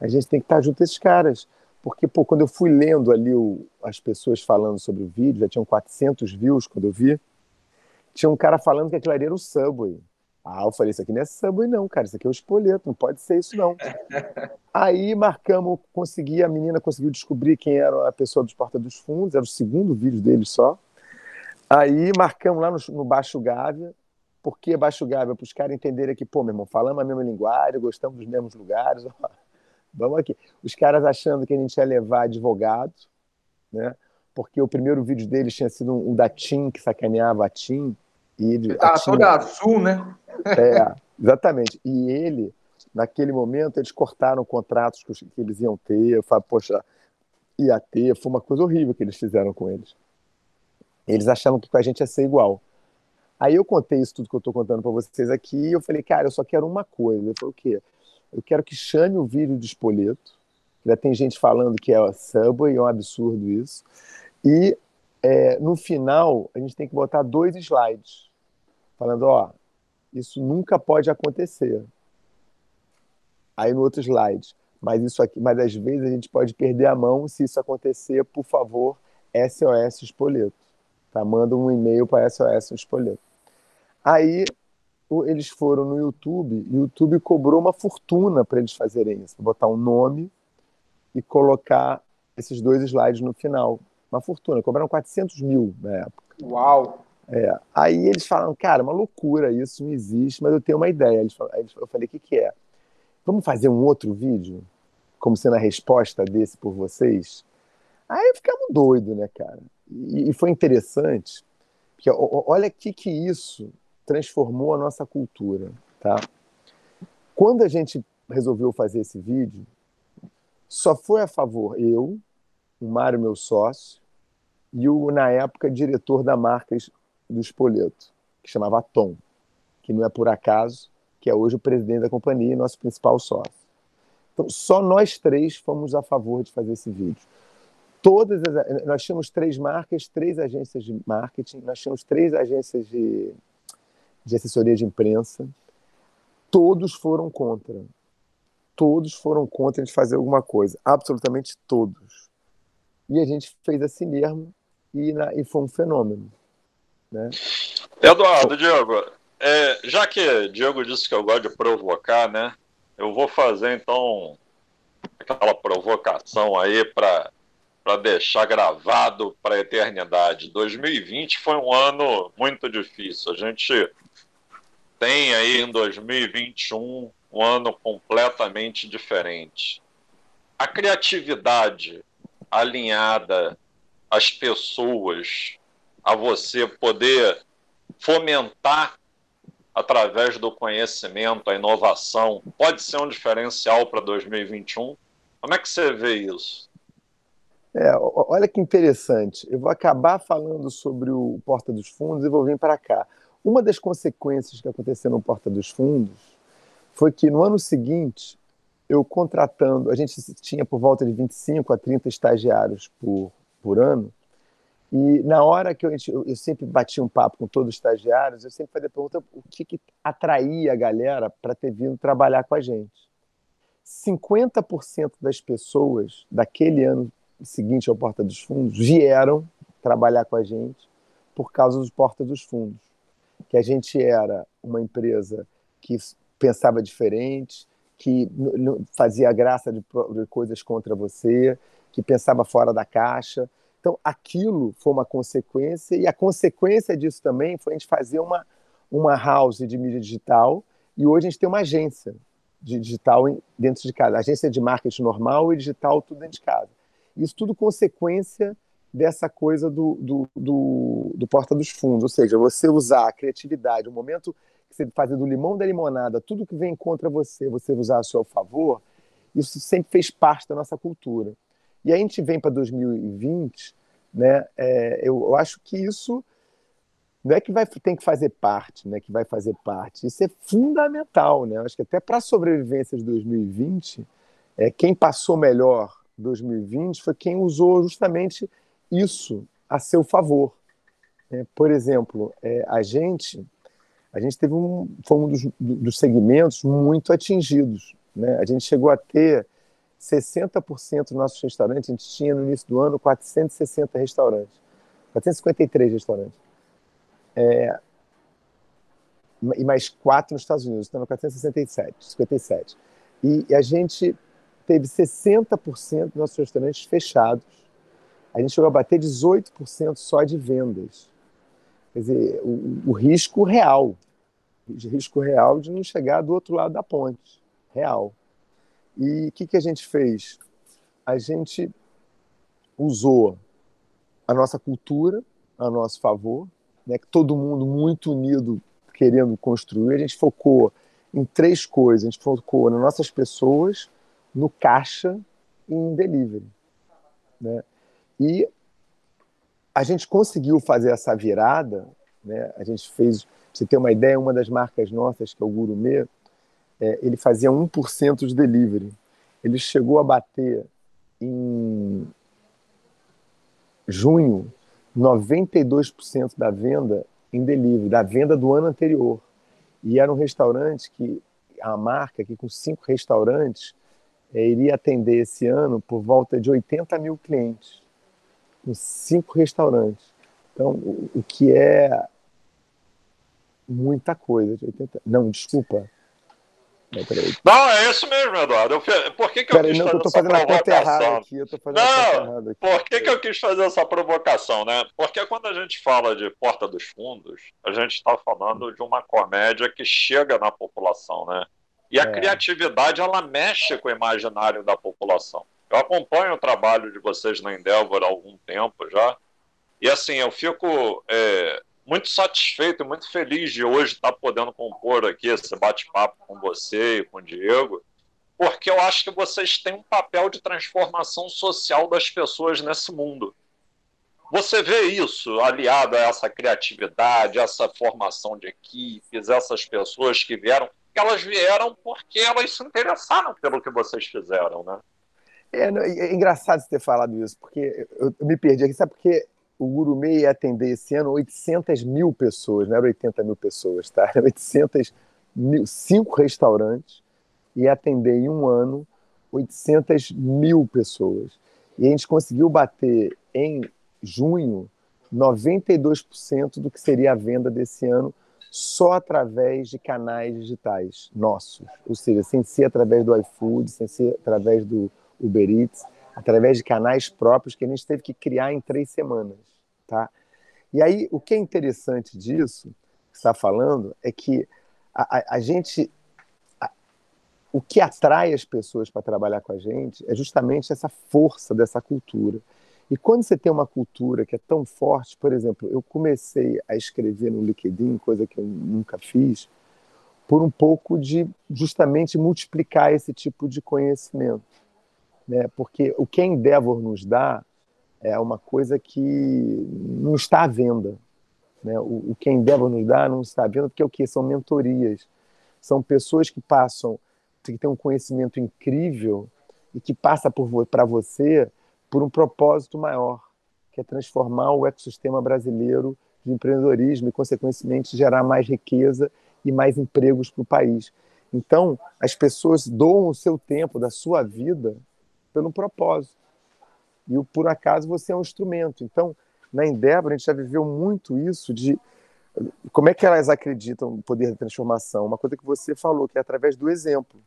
A gente tem que estar tá junto a esses caras. Porque, pô, quando eu fui lendo ali o, as pessoas falando sobre o vídeo, já tinham 400 views quando eu vi, tinha um cara falando que aquilo ali era o Subway. Ah, eu falei, isso aqui não é Subway não, cara, isso aqui é o espoleto, não pode ser isso não. Aí marcamos, consegui, a menina conseguiu descobrir quem era a pessoa dos Porta dos Fundos, era o segundo vídeo dele só. Aí marcamos lá no, no Baixo Gávea, por que Baixo Gávea? Para os caras entenderem que, pô, meu irmão, falamos a mesma linguagem, gostamos dos mesmos lugares, ó, vamos aqui. Os caras achando que a gente ia levar advogado, né? Porque o primeiro vídeo deles tinha sido um, um da TIM, que sacaneava a TIM. E ele, ah, toda Sul, né? É, exatamente. E ele, naquele momento, eles cortaram contratos que eles iam ter. Eu falei, poxa, ia ter. Foi uma coisa horrível que eles fizeram com eles. Eles achavam que com a gente ia ser igual. Aí eu contei isso tudo que eu estou contando para vocês aqui e eu falei, cara, eu só quero uma coisa. Eu falei, o quê? Eu quero que chame o vídeo de Espoleto. Já tem gente falando que é Subway, é um absurdo isso. E é, no final, a gente tem que botar dois slides, falando, ó, isso nunca pode acontecer. Aí no outro slide, mas isso aqui, mas às vezes a gente pode perder a mão se isso acontecer, por favor, SOS Espoleto. Tá? Manda um e-mail para SOS Espoleto. Aí eles foram no YouTube e o YouTube cobrou uma fortuna para eles fazerem isso, botar um nome e colocar esses dois slides no final. Uma fortuna, cobraram 400 mil na época. Uau! É. Aí eles falaram, cara, uma loucura, isso não existe, mas eu tenho uma ideia. Eles falaram, eu falei, o que, que é? Vamos fazer um outro vídeo, como sendo a resposta desse por vocês? Aí ficamos doidos, né, cara? E, e foi interessante, porque olha o que, que isso transformou a nossa cultura, tá? Quando a gente resolveu fazer esse vídeo, só foi a favor eu, o Mário, meu sócio, e o, na época, diretor da marca do Espoleto, que chamava Tom, que não é por acaso, que é hoje o presidente da companhia e nosso principal sócio. Então, só nós três fomos a favor de fazer esse vídeo. Todas as, nós tínhamos três marcas, três agências de marketing, nós tínhamos três agências de, de assessoria de imprensa, todos foram contra. Todos foram contra gente fazer alguma coisa, absolutamente todos. E a gente fez assim mesmo e, na, e foi um fenômeno. Né? Eduardo, Diego, é, já que Diego disse que eu gosto de provocar, né? Eu vou fazer então aquela provocação aí para para deixar gravado para a eternidade. 2020 foi um ano muito difícil. A gente tem aí em 2021 um ano completamente diferente. A criatividade alinhada às pessoas, a você poder fomentar através do conhecimento, a inovação, pode ser um diferencial para 2021? Como é que você vê isso? É, olha que interessante. Eu vou acabar falando sobre o Porta dos Fundos e vou vir para cá. Uma das consequências que aconteceu no Porta dos Fundos foi que no ano seguinte, eu contratando, a gente tinha por volta de 25 a 30 estagiários por, por ano, e na hora que eu, eu sempre bati um papo com todos os estagiários, eu sempre fazia a pergunta o que, que atraía a galera para ter vindo trabalhar com a gente. 50% das pessoas daquele ano seguinte ao Porta dos Fundos vieram trabalhar com a gente por causa do Porta dos Fundos. Que a gente era uma empresa que pensava diferente, que fazia graça de, coisas contra você, que pensava fora da caixa. Então, aquilo foi uma consequência, e a consequência disso também foi a gente fazer uma, uma house de mídia digital, e hoje a gente tem uma agência de digital dentro de casa, agência de marketing normal e digital, tudo dentro de casa. Isso tudo consequência dessa coisa do, do, do, do porta dos fundos, ou seja, você usar a criatividade, o momento que você fazer do limão da limonada, tudo que vem contra você, você usar a seu favor, isso sempre fez parte da nossa cultura. E aí a gente vem para 2020, né? É, eu, eu, acho que isso não é que vai tem que fazer parte, né? Que vai fazer parte. Isso é fundamental, né? Eu acho que até para a sobrevivência de 2020, é quem passou melhor 2020 foi quem usou justamente isso a seu favor. É, por exemplo, é, a gente a gente teve um foi um dos, dos segmentos muito atingidos, né? A gente chegou a ter 60% dos nossos restaurantes, a gente tinha no início do ano 460 restaurantes, 453 restaurantes. É, e mais quatro nos Estados Unidos, então 467, 57. E, e a gente teve 60% dos nossos restaurantes fechados. A gente chegou a bater 18% só de vendas. Quer dizer, o, o risco real, o risco real de não chegar do outro lado da ponte, real. E o que, que a gente fez? A gente usou a nossa cultura a nosso favor, né, todo mundo muito unido querendo construir. A gente focou em três coisas. A gente focou nas nossas pessoas, no caixa e em delivery. Né? E a gente conseguiu fazer essa virada. Né? A gente fez, pra você ter uma ideia, uma das marcas nossas, que é o Gourmet, é, ele fazia 1% de delivery. Ele chegou a bater em junho 92% da venda em delivery, da venda do ano anterior. E era um restaurante que, a marca, que com cinco restaurantes, é, iria atender esse ano por volta de 80 mil clientes, com cinco restaurantes. Então, o, o que é muita coisa. De 80... Não, desculpa, não, é isso mesmo, Eduardo. Eu, por que, que eu quis não, fazer eu tô essa provocação? Aqui, eu tô fazendo não, aqui. por que, que eu quis fazer essa provocação, né? Porque quando a gente fala de Porta dos Fundos, a gente está falando de uma comédia que chega na população, né? E a é. criatividade, ela mexe com o imaginário da população. Eu acompanho o trabalho de vocês na Endeavor há algum tempo já, e assim, eu fico é, muito satisfeito muito feliz de hoje estar podendo compor aqui esse bate-papo com você e com o Diego, porque eu acho que vocês têm um papel de transformação social das pessoas nesse mundo. Você vê isso aliado a essa criatividade, essa formação de equipes, essas pessoas que vieram, elas vieram porque elas se interessaram pelo que vocês fizeram, né? É, é engraçado você ter falado isso, porque eu me perdi aqui, sabe porque o Gurumê ia atender esse ano 800 mil pessoas, não era 80 mil pessoas, tá? Era 800 mil, cinco restaurantes, ia atender em um ano 800 mil pessoas. E a gente conseguiu bater em junho 92% do que seria a venda desse ano só através de canais digitais nossos, ou seja, sem ser através do iFood, sem ser através do Uber Eats, através de canais próprios que a gente teve que criar em três semanas. Tá? E aí, o que é interessante disso, que está falando, é que a, a, a gente. A, o que atrai as pessoas para trabalhar com a gente é justamente essa força dessa cultura. E quando você tem uma cultura que é tão forte, por exemplo, eu comecei a escrever no LinkedIn, coisa que eu nunca fiz, por um pouco de justamente multiplicar esse tipo de conhecimento né? porque o que a Endeavor nos dá é uma coisa que não está à venda. Né? O, o que a Endeavor nos dá não está à venda, porque é o que? São mentorias. São pessoas que passam, que têm um conhecimento incrível e que passa para você por um propósito maior, que é transformar o ecossistema brasileiro de empreendedorismo e, consequentemente, gerar mais riqueza e mais empregos para o país. Então, as pessoas doam o seu tempo, da sua vida, pelo propósito. E o por acaso você é um instrumento. Então, na Endeavor, a gente já viveu muito isso de como é que elas acreditam no poder da transformação? Uma coisa que você falou, que é através do exemplo.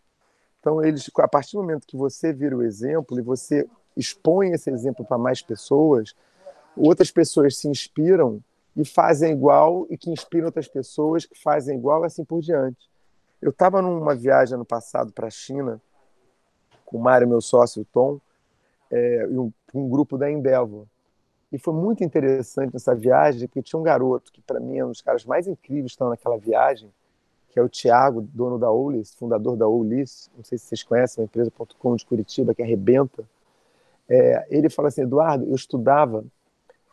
Então, eles, a partir do momento que você vira o exemplo e você expõe esse exemplo para mais pessoas, outras pessoas se inspiram e fazem igual, e que inspiram outras pessoas que fazem igual, assim por diante. Eu estava numa viagem ano passado para a China com o Mário, meu sócio, o Tom, é, e um, um, grupo da Endeavor. E foi muito interessante nessa viagem, porque tinha um garoto que, para mim, é um dos caras mais incríveis que estão naquela viagem, que é o Tiago, dono da Oulis, fundador da Oulis, não sei se vocês conhecem, uma empresa.com de Curitiba, que arrebenta. É, ele fala assim, Eduardo, eu estudava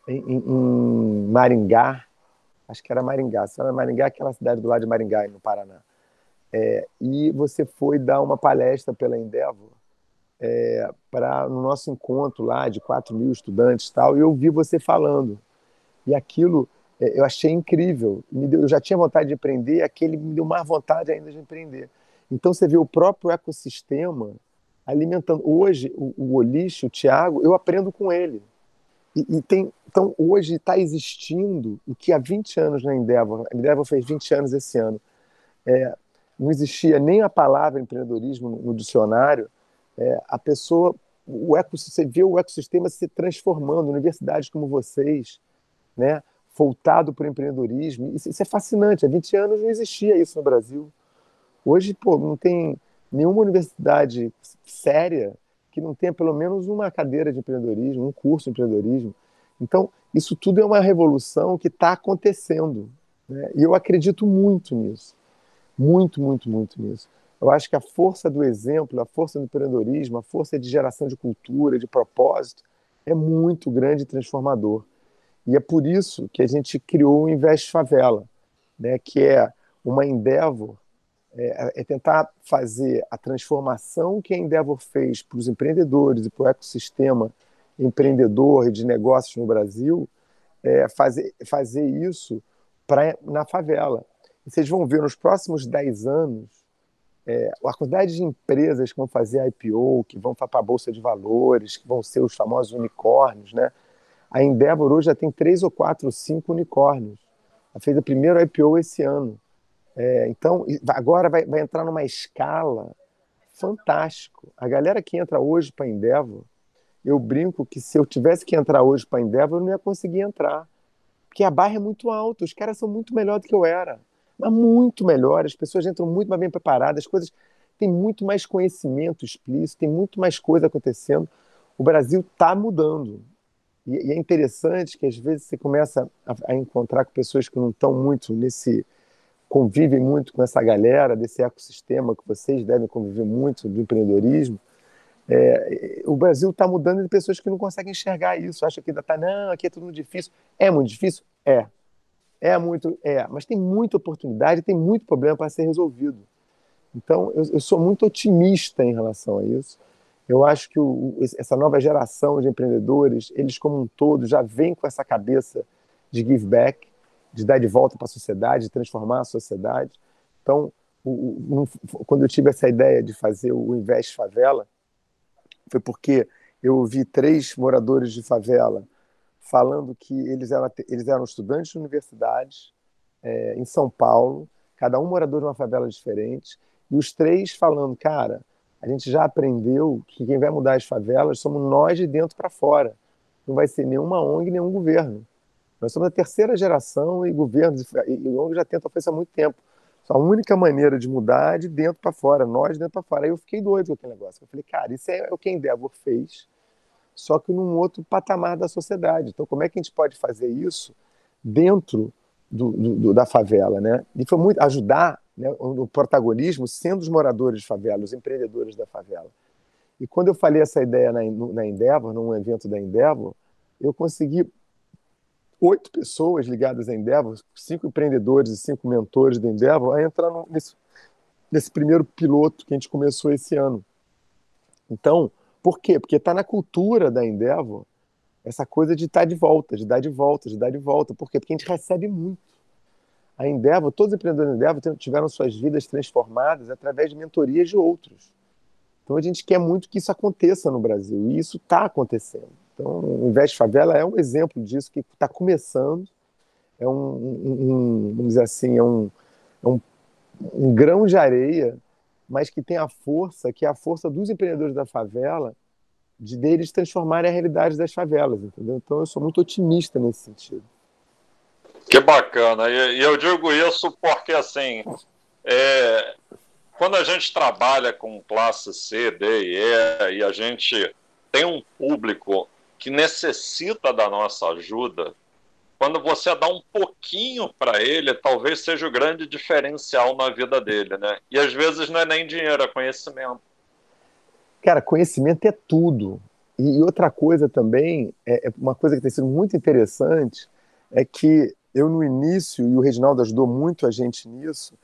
em, em, em Maringá, acho que era Maringá, se era Maringá, aquela cidade do lado de Maringá, no Paraná. É, e você foi dar uma palestra pela Endeavor é, para no nosso encontro lá de 4 mil estudantes tal, e eu vi você falando. E aquilo é, eu achei incrível. Deu, eu já tinha vontade de empreender, aquele me deu mais vontade ainda de empreender. Então você vê o próprio ecossistema alimentando. Hoje, o, o Oliche, o Tiago, eu aprendo com ele. E, e tem, então, hoje está existindo o que há 20 anos na Endeavor, a Endeavor fez 20 anos esse ano, é, não existia nem a palavra empreendedorismo no, no dicionário, é, a pessoa, o ecossistema, você vê o ecossistema se transformando, universidades como vocês, né, voltado para o empreendedorismo, isso, isso é fascinante, há 20 anos não existia isso no Brasil. Hoje, pô, não tem nenhuma universidade séria que não tenha pelo menos uma cadeira de empreendedorismo, um curso de empreendedorismo. Então, isso tudo é uma revolução que está acontecendo. Né? E eu acredito muito nisso. Muito, muito, muito nisso. Eu acho que a força do exemplo, a força do empreendedorismo, a força de geração de cultura, de propósito, é muito grande e transformador. E é por isso que a gente criou o Invest Favela, né? que é uma endeavor é, é, tentar fazer a transformação que a Endeavor fez para os empreendedores e para o ecossistema empreendedor e de negócios no Brasil, é, fazer, fazer isso pra, na favela. E vocês vão ver nos próximos 10 anos é, a quantidade de empresas que vão fazer IPO, que vão para a Bolsa de Valores, que vão ser os famosos unicórnios. Né? A Endeavor hoje já tem três ou quatro, cinco unicórnios. Ela fez o primeiro IPO esse ano. É, então, agora vai, vai, entrar numa escala fantástico. A galera que entra hoje para a Endeavor, eu brinco que se eu tivesse que entrar hoje para a Endeavor, eu não ia conseguir entrar. Porque a barra é muito alta, os caras são muito melhor do que eu era. Mas muito melhor, as pessoas entram muito mais bem preparadas, as coisas têm muito mais conhecimento explícito, tem muito mais coisa acontecendo. O Brasil está mudando. E, e, é interessante que às vezes você começa a, a encontrar com pessoas que não estão muito nesse convivem muito com essa galera desse ecossistema que vocês devem conviver muito do empreendedorismo. É, o Brasil está mudando de pessoas que não conseguem enxergar isso, acham que ainda está, não, aqui é tudo difícil. É muito difícil? É. É muito, é, mas tem muita oportunidade, tem muito problema para ser resolvido. Então, eu, eu, sou muito otimista em relação a isso. Eu acho que o, essa nova geração de empreendedores, eles como um todo, já vêm com essa cabeça de give back, de dar de volta para a sociedade, de transformar a sociedade. Então, o, o, quando eu tive essa ideia de fazer o Invest Favela, foi porque eu ouvi três moradores de favela falando que eles eram, eles eram estudantes de universidades é, em São Paulo, cada um morador de uma favela diferente, e os três falando, cara, a gente já aprendeu que quem vai mudar as favelas somos nós de dentro para fora. Não vai ser nenhuma ONG, nenhum governo. Nós somos a terceira geração e governos e ONG já tenta fazer isso há muito tempo. a única maneira de mudar é de dentro para fora, nós de dentro para fora. Aí eu fiquei doido com aquele negócio. Eu falei, cara, isso é o que Endeavor fez, só que num outro patamar da sociedade. Então, como é que a gente pode fazer isso dentro do, do, da favela, né? E foi muito ajudar né, o protagonismo sendo os moradores de favela, os empreendedores da favela. E quando eu falei essa ideia na, na Endeavor, num evento da Endeavor, eu consegui oito pessoas ligadas à Endeavor, cinco empreendedores e cinco mentores da Endeavor, a entrar nesse, nesse primeiro piloto que a gente começou esse ano. Então, por quê? Porque está na cultura da Endeavor essa coisa de estar tá de volta, de dar de volta, de dar de volta. Por quê? Porque a gente recebe muito. A Endeavor, todos os empreendedores da Endeavor tiveram suas vidas transformadas através de mentorias de outros. Então a gente quer muito que isso aconteça no Brasil, e isso está acontecendo. Então, o Investe Favela é um exemplo disso que está começando. É um, um, vamos dizer assim, é um, é um, um grão de areia, mas que tem a força, que é a força dos empreendedores da favela, de deles transformarem a realidade das favelas, entendeu? Então, eu sou muito otimista nesse sentido. Que bacana. E, eu digo isso porque, assim, é, quando a gente trabalha com classe C, D e E, e a gente tem um público que necessita da nossa ajuda, quando você dá um pouquinho para ele, talvez seja o grande diferencial na vida dele, né? E às vezes não é nem dinheiro, é conhecimento. Cara, conhecimento é tudo. E outra coisa também, é, é uma coisa que tem sido muito interessante, é que eu no início, e o Reginaldo ajudou muito a gente nisso,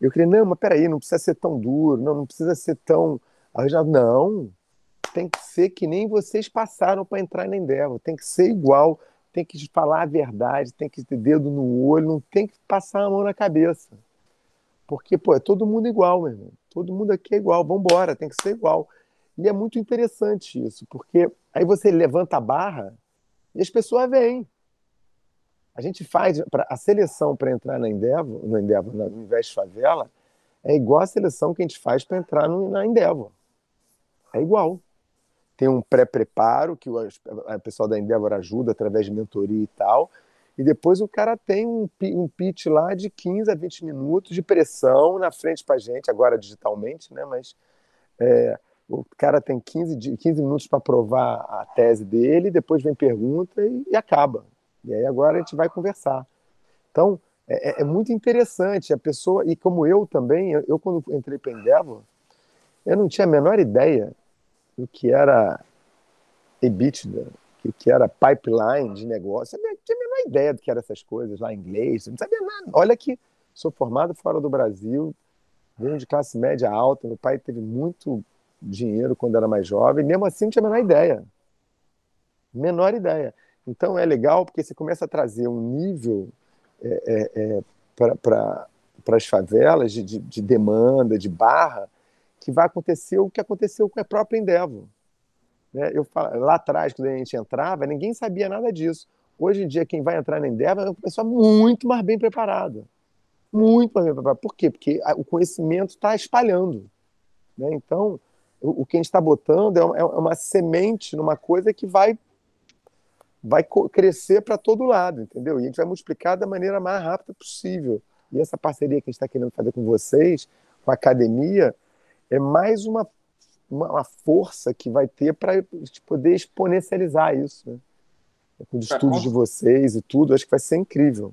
eu queria, não, mas peraí, não precisa ser tão duro, não, não precisa ser tão. A Reginaldo, não, tem que ser que nem vocês passaram para entrar na Endeavor, tem que ser igual, tem que falar a verdade, tem que ter dedo no olho, não tem que passar a mão na cabeça. Porque, pô, é todo mundo igual, meu irmão. Todo mundo aqui é igual, vamos embora, tem que ser igual. E é muito interessante isso, porque aí você levanta a barra e as pessoas vêm. A gente faz a seleção para entrar na Endeavor, no Endeavor, no Invest Favela, é igual a seleção que a gente faz para entrar no, na Endeavor. É igual. Tem um pré-preparo que o pessoal da Endeavor ajuda através de mentoria e tal. E depois o cara tem um, um pitch lá de 15 a 20 minutos de pressão na frente para gente, agora digitalmente, né? Mas é, o cara tem 15, 15 minutos para provar a tese dele, depois vem pergunta e, e, acaba. E aí agora a gente vai conversar. Então, é, é, é muito interessante. A pessoa, e como eu também, eu, eu quando entrei para Endeavor, eu não tinha a menor ideia do que era EBITDA, o que era pipeline de negócio. Eu não tinha a menor ideia do que eram essas coisas lá em inglês, não sabia nada. Olha que sou formado fora do Brasil, venho de classe média alta, meu pai teve muito dinheiro quando era mais jovem, mesmo assim não tinha a menor ideia. Menor ideia. Então é legal porque você começa a trazer um nível é, é, é, para as favelas de, de, de, demanda, de barra, que vai acontecer o que aconteceu com a própria Endeavor. Né? Eu falo, lá atrás, quando a gente entrava, ninguém sabia nada disso. Hoje em dia, quem vai entrar na Endeavor é uma pessoa muito mais bem preparada. Muito mais bem preparada. Por quê? Porque o conhecimento está espalhando. Né? Então, o, o que a gente está botando é, é uma semente numa coisa que vai vai crescer para todo lado, entendeu? E a gente vai multiplicar da maneira mais rápida possível. E essa parceria que a gente está querendo fazer com vocês, com a academia, é mais uma, uma, uma força que vai ter para poder exponencializar isso. Né? Com os estudos de vocês e tudo, acho que vai ser incrível.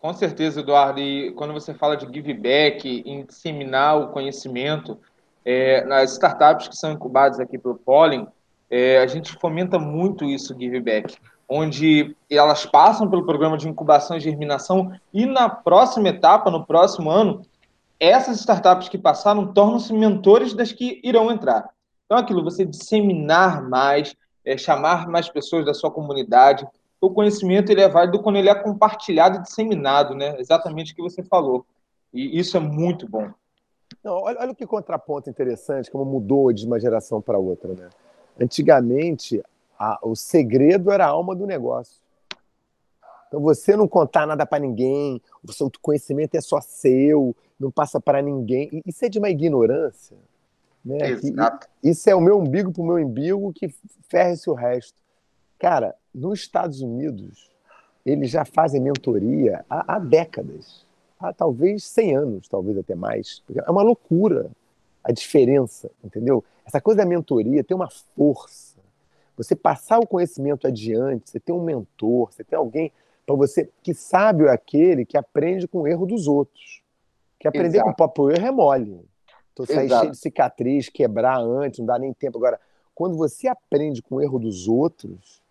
Com certeza, Eduardo. E quando você fala de give back, em disseminar o conhecimento, é, nas startups que são incubadas aqui pelo Pollen, é, a gente fomenta muito isso, give back, onde elas passam pelo programa de incubação e germinação e na próxima etapa, no próximo ano, essas startups que passaram tornam-se mentores das que irão entrar. Então, aquilo, você disseminar mais, é, chamar mais pessoas da sua comunidade. O conhecimento ele é válido quando ele é compartilhado e disseminado, né? Exatamente o que você falou. E isso é muito bom. Não, olha, olha que contraponto interessante, como mudou de uma geração para outra. Né? Antigamente, a, o segredo era a alma do negócio. Então, você não contar nada para ninguém, o seu conhecimento é só seu, não passa para ninguém. Isso é de uma ignorância. Né? Exato. Que, isso é o meu umbigo para o meu umbigo que ferre-se o resto. Cara, nos Estados Unidos, eles já fazem mentoria há, há décadas há talvez 100 anos, talvez até mais. É uma loucura a diferença, entendeu? Essa coisa da mentoria tem uma força. Você passar o conhecimento adiante, você tem um mentor, você tem alguém para você que sabe aquele que aprende com o erro dos outros. Que aprender Exato. com o próprio erro é mole. Então, sair cheio de cicatriz, quebrar antes, não dá nem tempo. Agora, quando você aprende com o erro dos outros,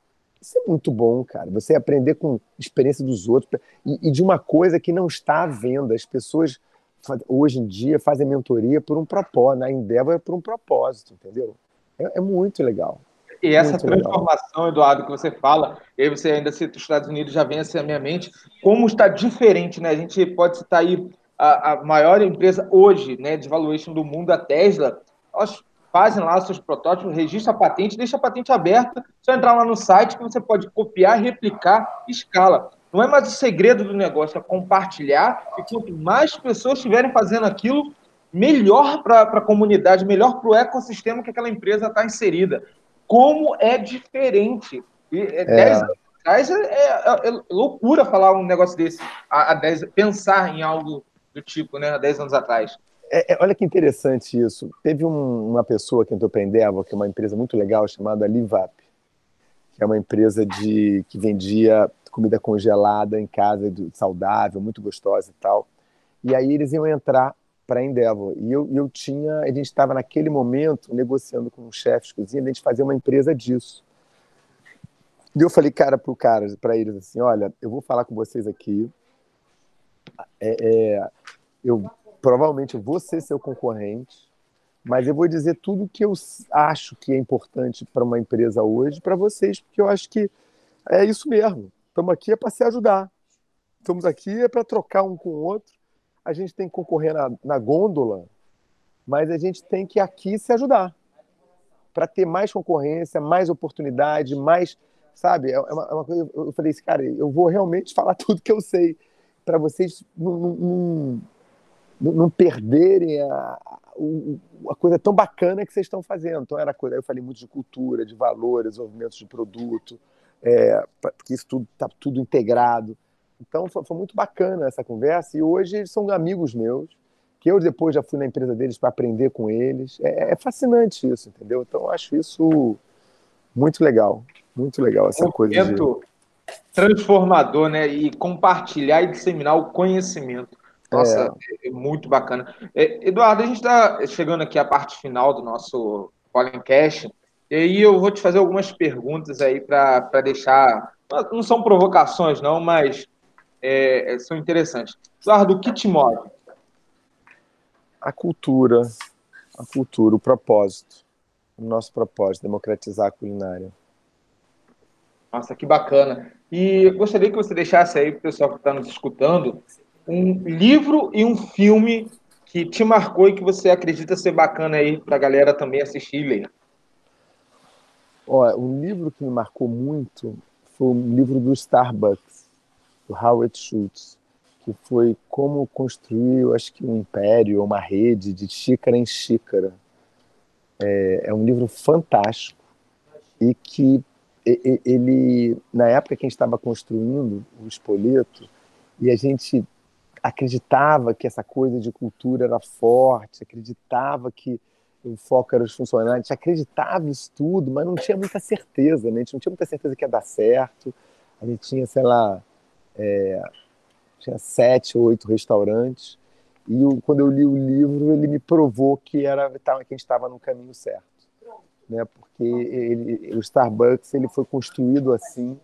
isso é muito bom, cara. Você aprender com a experiência dos outros e, e de uma coisa que não está à venda. As pessoas hoje em dia fazem mentoria por um propósito, na Endeavor é por um propósito, entendeu? É, é muito legal. E essa muito transformação, legal. Eduardo, que você fala, e aí você ainda cita os Estados Unidos, já vem assim à minha mente, como está diferente, né? A gente pode citar aí a, a maior empresa hoje, né, de valuation do mundo, a Tesla. Elas fazem lá seus protótipos, registra a patente, deixa a patente aberta, só entrar lá no site que você pode copiar, replicar, escala. Não é mais o segredo do negócio, é compartilhar, e quanto mais pessoas estiverem fazendo aquilo, melhor para a comunidade, melhor para o ecossistema que aquela empresa está inserida. Como é diferente. E, é, é. Dez anos atrás é, é, é, loucura falar um negócio desse, a, a dez, pensar em algo do tipo, né, há 10 anos atrás. É, é, olha que interessante isso. Teve um, uma pessoa que entrou para a Endeavor, que é uma empresa muito legal, chamada Livap, que é uma empresa de que vendia comida congelada em casa, saudável, muito gostosa e tal. E aí eles iam entrar para a Endeavor. E eu, eu tinha, a gente estava naquele momento negociando com os chefes de cozinha, a gente fazia uma empresa disso. E eu falei, cara, para cara, para eles assim, olha, eu vou falar com vocês aqui. É, é, eu provavelmente eu vou ser seu concorrente, mas eu vou dizer tudo que eu acho que é importante para uma empresa hoje para vocês, porque eu acho que é isso mesmo. Estamos aqui é para se ajudar. Estamos aqui é para trocar um com o outro. A gente tem que concorrer na, na gôndola, mas a gente tem que aqui se ajudar para ter mais concorrência, mais oportunidade, mais, sabe? É uma, é uma coisa. Eu falei assim, cara, eu vou realmente falar tudo que eu sei para vocês não, não, não, não perderem a, a coisa tão bacana que vocês estão fazendo. Então era coisa. Eu falei muito de cultura, de valores, desenvolvimento de produto, é, porque isso tudo está tudo integrado. Então foi, foi, muito bacana essa conversa e hoje eles são amigos meus, que eu depois já fui na empresa deles para aprender com eles. É, é, fascinante isso, entendeu? Então eu acho isso muito legal, muito legal essa um coisa. De... transformador, né? E compartilhar e disseminar o conhecimento. Nossa, é. é muito bacana. É, Eduardo, a gente está chegando aqui à parte final do nosso Pollencast. E aí eu vou te fazer algumas perguntas aí para deixar. Não são provocações, não, mas é, são interessantes. Eduardo, o que te move? A cultura, a cultura, o propósito. O nosso propósito, democratizar a culinária. Nossa, que bacana. E gostaria que você deixasse aí para o pessoal que está nos escutando um livro e um filme que te marcou e que você acredita ser bacana aí para a galera também assistir e ler. Olha, um livro que me marcou muito foi o livro do Starbucks, do Howard Schultz, que foi como construir, acho que um império, uma rede de xícara em xícara. É, é um livro fantástico e que ele, na época que a gente estava construindo o Espoleto, e a gente acreditava que essa coisa de cultura era forte, acreditava que o foco era os funcionários, acreditava isso tudo, mas não tinha muita certeza, né? a gente não tinha muita certeza que ia dar certo. A gente tinha, sei lá, é, tinha sete ou oito restaurantes, e eu, quando eu li o livro, ele me provou que, era, que a gente estava no caminho certo. Né? Porque ele, o Starbucks ele foi construído assim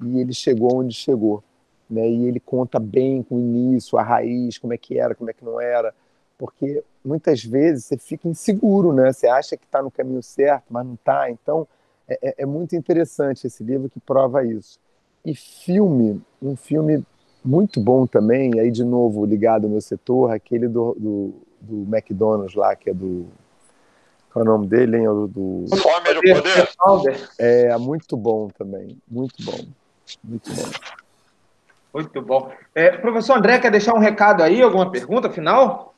e ele chegou onde chegou. Né? E ele conta bem com o início, a raiz, como é que era, como é que não era porque muitas vezes você fica inseguro, né? Você acha que está no caminho certo, mas não está. Então, é, é, é, muito interessante esse livro que prova isso. E filme, um filme muito bom também, aí de novo ligado ao meu setor, aquele do, do, do McDonald's lá, que é do. Qual é o nome dele, hein? O do... Fome do Poder. É, muito bom também, muito bom, muito bom. Muito bom. É, professor André, quer deixar um recado aí, alguma pergunta final?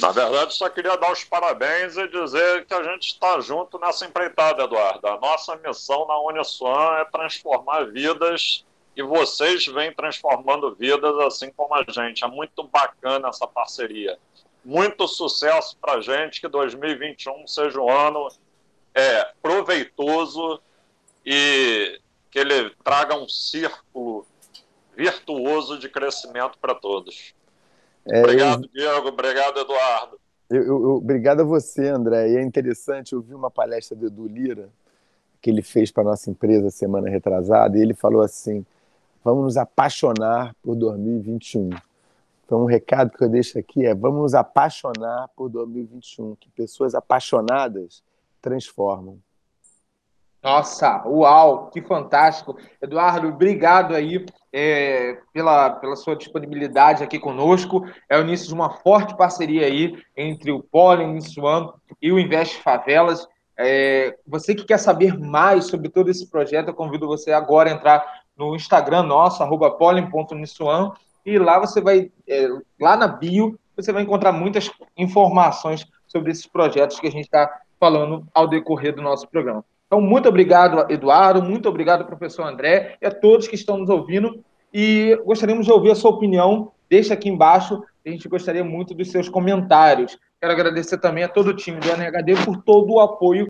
Na verdade, só queria dar os parabéns e dizer que a gente está junto nessa empreitada, Eduardo. A nossa missão na Uniswan é transformar vidas e vocês vêm transformando vidas assim como a gente. É muito bacana essa parceria. Muito sucesso para a gente, que 2021 seja um ano é, proveitoso e que ele traga um círculo virtuoso de crescimento para todos. É, obrigado, eu, Diego. Obrigado, Eduardo. Eu, eu, obrigado a você, André. E é interessante, eu vi uma palestra do Edu Lira, que ele fez para a nossa empresa semana retrasada, e ele falou assim: vamos nos apaixonar por 2021. Então, um recado que eu deixo aqui é: vamos nos apaixonar por 2021, que pessoas apaixonadas transformam. Nossa, uau, que fantástico. Eduardo, obrigado aí é, pela, pela sua disponibilidade aqui conosco. É o início de uma forte parceria aí entre o Pollen Swan e o Invest Favelas. É, você que quer saber mais sobre todo esse projeto, eu convido você agora a entrar no Instagram nosso, arroba pollen.nissuan, e lá você vai, é, lá na bio, você vai encontrar muitas informações sobre esses projetos que a gente está falando ao decorrer do nosso programa. Então, muito obrigado, Eduardo, muito obrigado, professor André, e a todos que estão nos ouvindo. E gostaríamos de ouvir a sua opinião. Deixa aqui embaixo, a gente gostaria muito dos seus comentários. Quero agradecer também a todo o time do NHD por todo o apoio